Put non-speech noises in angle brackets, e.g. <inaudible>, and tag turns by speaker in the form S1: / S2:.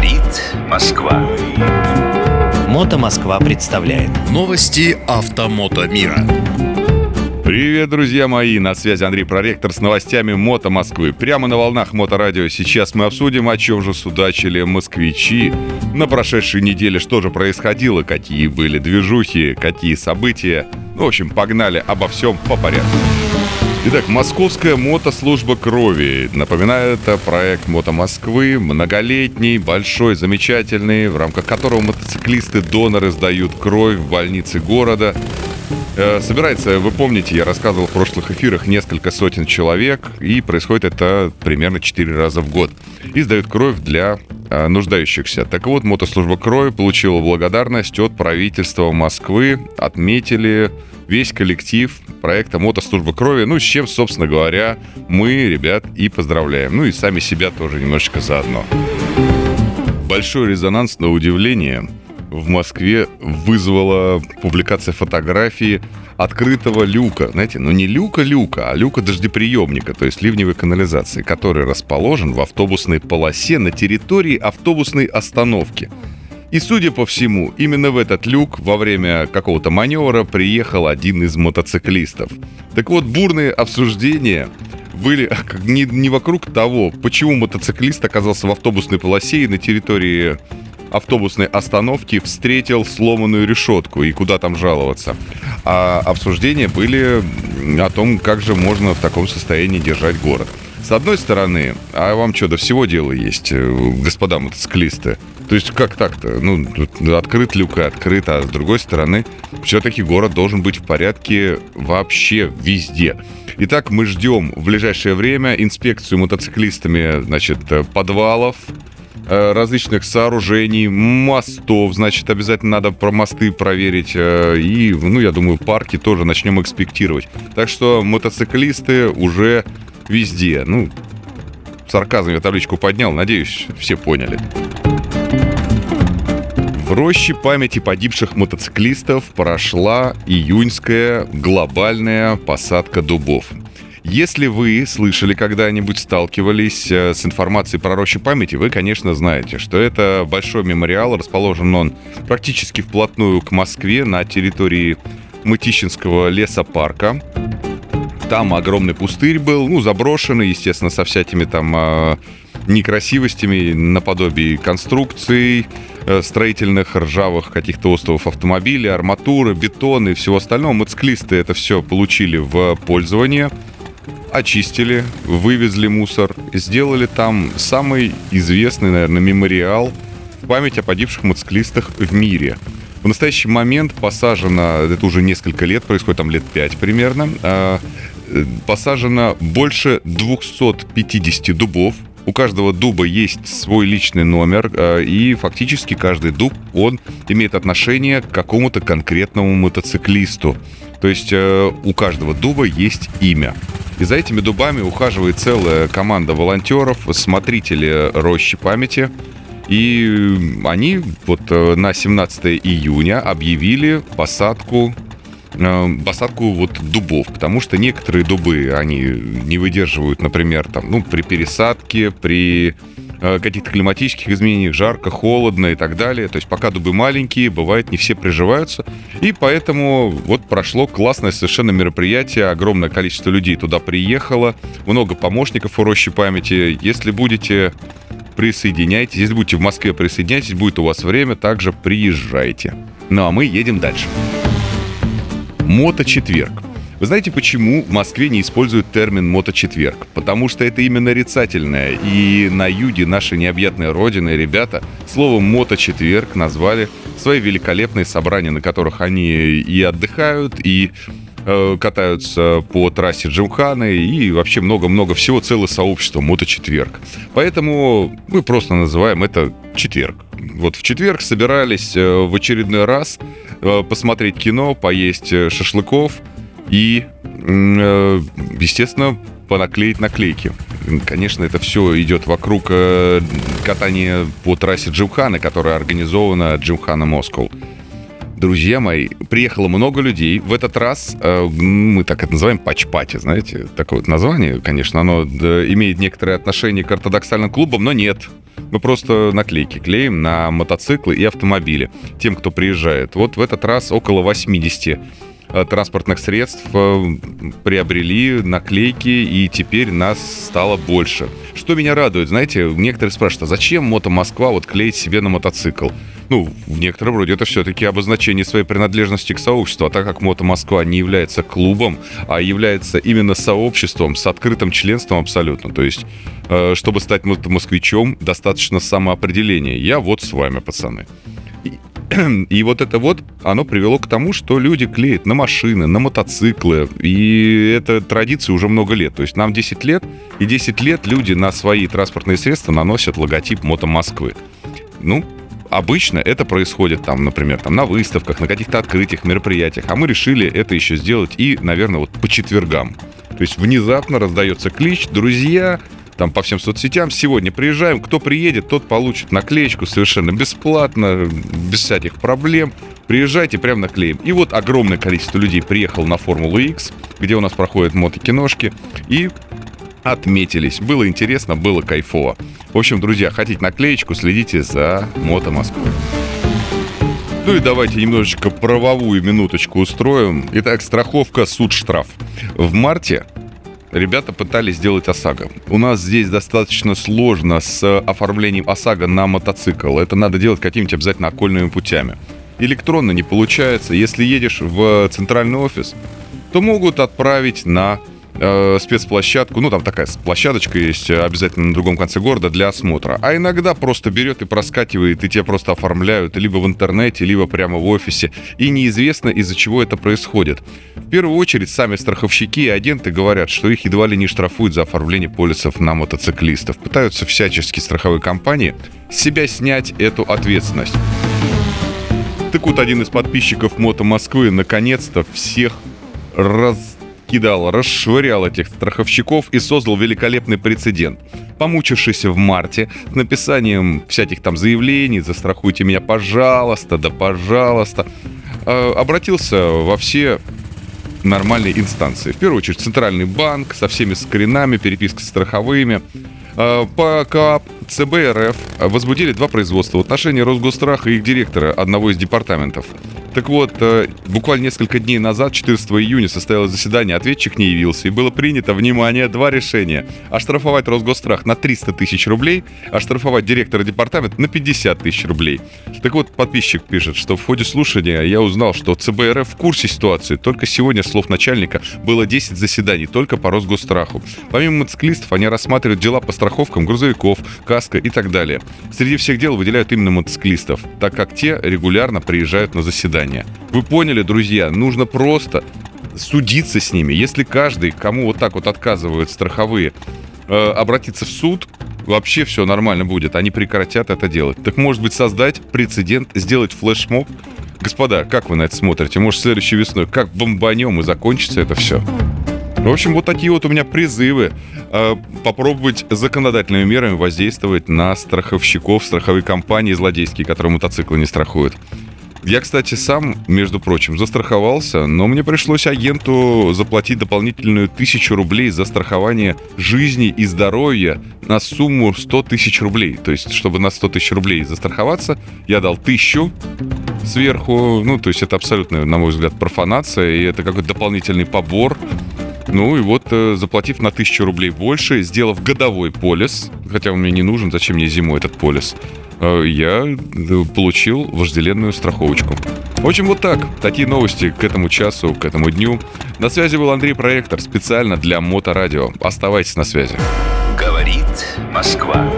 S1: Говорит Москва.
S2: Мото Москва представляет
S3: Новости автомото мира.
S4: Привет, друзья мои! На связи Андрей Проректор с новостями Мото Москвы. Прямо на волнах Моторадио сейчас мы обсудим, о чем же судачили москвичи. На прошедшей неделе что же происходило, какие были движухи, какие события. Ну, в общем, погнали обо всем по порядку. Итак, Московская мотослужба крови. Напоминаю, это проект Мото Москвы, многолетний, большой, замечательный, в рамках которого мотоциклисты-доноры сдают кровь в больнице города. Э, собирается, вы помните, я рассказывал в прошлых эфирах, несколько сотен человек, и происходит это примерно 4 раза в год. И сдают кровь для э, нуждающихся. Так вот, мотослужба крови получила благодарность от правительства Москвы, отметили весь коллектив проекта «Мотослужба крови», ну, с чем, собственно говоря, мы, ребят, и поздравляем. Ну, и сами себя тоже немножечко заодно. Большой резонанс, на удивление, в Москве вызвала публикация фотографии открытого люка. Знаете, ну не люка-люка, а люка дождеприемника, то есть ливневой канализации, который расположен в автобусной полосе на территории автобусной остановки – и, судя по всему, именно в этот люк во время какого-то маневра приехал один из мотоциклистов. Так вот, бурные обсуждения были <laughs> не, не вокруг того, почему мотоциклист оказался в автобусной полосе и на территории автобусной остановки встретил сломанную решетку и куда там жаловаться. А обсуждения были о том, как же можно в таком состоянии держать город. С одной стороны, а вам что, до всего дела есть, э, господа мотоциклисты? То есть как так-то? Ну, открыт люк и открыт, а с другой стороны, все-таки город должен быть в порядке вообще везде. Итак, мы ждем в ближайшее время инспекцию мотоциклистами, значит, подвалов, э, различных сооружений, мостов, значит, обязательно надо про мосты проверить. Э, и, ну, я думаю, парки тоже начнем экспектировать. Так что мотоциклисты уже везде. Ну, сарказм я табличку поднял, надеюсь, все поняли. В роще памяти погибших мотоциклистов прошла июньская глобальная посадка дубов. Если вы слышали когда-нибудь, сталкивались э, с информацией про рощу памяти, вы, конечно, знаете, что это большой мемориал, расположен он практически вплотную к Москве на территории Мытищинского лесопарка. Там огромный пустырь был, ну, заброшенный, естественно, со всякими там э, некрасивостями, наподобие конструкций, э, строительных ржавых каких-то островов автомобилей, арматуры, бетона и всего остального. Мотоциклисты это все получили в пользование, очистили, вывезли мусор, сделали там самый известный, наверное, мемориал в память о погибших мотоциклистах в мире. В настоящий момент посажено, это уже несколько лет, происходит там лет пять примерно, а, посажено больше 250 дубов. У каждого дуба есть свой личный номер, э, и фактически каждый дуб, он имеет отношение к какому-то конкретному мотоциклисту. То есть э, у каждого дуба есть имя. И за этими дубами ухаживает целая команда волонтеров, смотрители рощи памяти. И они вот э, на 17 июня объявили посадку Э, посадку вот дубов, потому что некоторые дубы, они не выдерживают, например, там, ну, при пересадке, при каких-то климатических изменениях, жарко, холодно и так далее. То есть пока дубы маленькие, бывает, не все приживаются. И поэтому вот прошло классное совершенно мероприятие, огромное количество людей туда приехало, много помощников у рощи памяти. Если будете присоединяйтесь, если будете в Москве, присоединяйтесь, будет у вас время, также приезжайте. Ну а мы едем дальше. Моточетверг. Вы знаете, почему в Москве не используют термин «моточетверг»? Потому что это именно нарицательное. И на юге нашей необъятной родины ребята словом «моточетверг» назвали свои великолепные собрания, на которых они и отдыхают, и э, катаются по трассе Джимханы и вообще много-много всего, целое сообщество моточетверг. Поэтому мы просто называем это четверг. Вот в четверг собирались э, в очередной раз э, посмотреть кино, поесть шашлыков и, естественно, понаклеить наклейки. Конечно, это все идет вокруг катания по трассе Джимхана, которая организована Джимхана Москва. Друзья мои, приехало много людей. В этот раз э, мы так это называем патч-пати, знаете, такое вот название, конечно, оно имеет некоторое отношение к ортодоксальным клубам, но нет. Мы просто наклейки клеим на мотоциклы и автомобили тем, кто приезжает. Вот в этот раз около 80 э, транспортных средств э, приобрели наклейки, и теперь нас стало больше. Что меня радует, знаете, некоторые спрашивают, а зачем Мото Москва вот клеить себе на мотоцикл? Ну, в некотором роде это все-таки обозначение своей принадлежности к сообществу, а так как Мото Москва не является клубом, а является именно сообществом с открытым членством абсолютно, то есть, э, чтобы стать москвичом, достаточно самоопределения. Я вот с вами, пацаны. И вот это вот, оно привело к тому, что люди клеят на машины, на мотоциклы. И это традиция уже много лет. То есть нам 10 лет, и 10 лет люди на свои транспортные средства наносят логотип Мото Москвы. Ну, обычно это происходит там, например, там на выставках, на каких-то открытиях, мероприятиях. А мы решили это еще сделать и, наверное, вот по четвергам. То есть внезапно раздается клич, друзья, там по всем соцсетям. Сегодня приезжаем, кто приедет, тот получит наклеечку совершенно бесплатно, без всяких проблем. Приезжайте, прям наклеим. И вот огромное количество людей приехало на Формулу X, где у нас проходят мотокиношки, и отметились. Было интересно, было кайфово. В общем, друзья, хотите наклеечку, следите за Мото Москвой. Ну и давайте немножечко правовую минуточку устроим. Итак, страховка, суд, штраф. В марте ребята пытались сделать ОСАГО. У нас здесь достаточно сложно с оформлением ОСАГО на мотоцикл. Это надо делать какими-то обязательно окольными путями. Электронно не получается. Если едешь в центральный офис, то могут отправить на э, спецплощадку, ну там такая площадочка есть э, обязательно на другом конце города для осмотра. А иногда просто берет и проскакивает, и тебя просто оформляют либо в интернете, либо прямо в офисе. И неизвестно, из-за чего это происходит. В первую очередь сами страховщики и агенты говорят, что их едва ли не штрафуют за оформление полисов на мотоциклистов. Пытаются всячески страховые компании себя снять эту ответственность. Так вот, один из подписчиков Мото Москвы наконец-то всех раз кидал, расшвырял этих страховщиков и создал великолепный прецедент. Помучившись в марте с написанием всяких там заявлений, застрахуйте меня, пожалуйста, да пожалуйста, э, обратился во все нормальные инстанции. В первую очередь Центральный банк со всеми скринами, перепиской с страховыми. Э, по КАП ЦБ РФ возбудили два производства в отношении Росгостраха и их директора одного из департаментов. Так вот, э, буквально несколько дней назад, 14 июня, состоялось заседание, ответчик не явился, и было принято, внимание, два решения. Оштрафовать Росгострах на 300 тысяч рублей, оштрафовать директора департамента на 50 тысяч рублей. Так вот, подписчик пишет, что в ходе слушания я узнал, что ЦБРФ в курсе ситуации. Только сегодня, слов начальника, было 10 заседаний только по Росгостраху. Помимо мотоциклистов, они рассматривают дела по страховкам грузовиков, каско и так далее. Среди всех дел выделяют именно мотоциклистов, так как те регулярно приезжают на заседания свидания. Вы поняли, друзья, нужно просто судиться с ними. Если каждый, кому вот так вот отказывают страховые, э, обратиться в суд, вообще все нормально будет. Они прекратят это делать. Так может быть создать прецедент, сделать флешмоб? Господа, как вы на это смотрите? Может, следующей весной как бомбанем и закончится это все? В общем, вот такие вот у меня призывы э, попробовать законодательными мерами воздействовать на страховщиков, страховые компании злодейские, которые мотоциклы не страхуют. Я, кстати, сам, между прочим, застраховался, но мне пришлось агенту заплатить дополнительную тысячу рублей за страхование жизни и здоровья на сумму 100 тысяч рублей. То есть, чтобы на 100 тысяч рублей застраховаться, я дал тысячу сверху. Ну, то есть, это абсолютно, на мой взгляд, профанация, и это какой-то дополнительный побор. Ну и вот, э, заплатив на тысячу рублей больше, сделав годовой полис, хотя он мне не нужен, зачем мне зимой этот полис, я э, получил вожделенную страховочку. В общем, вот так. Такие новости к этому часу, к этому дню. На связи был Андрей Проектор специально для Моторадио. Оставайтесь на связи.
S1: Говорит Москва.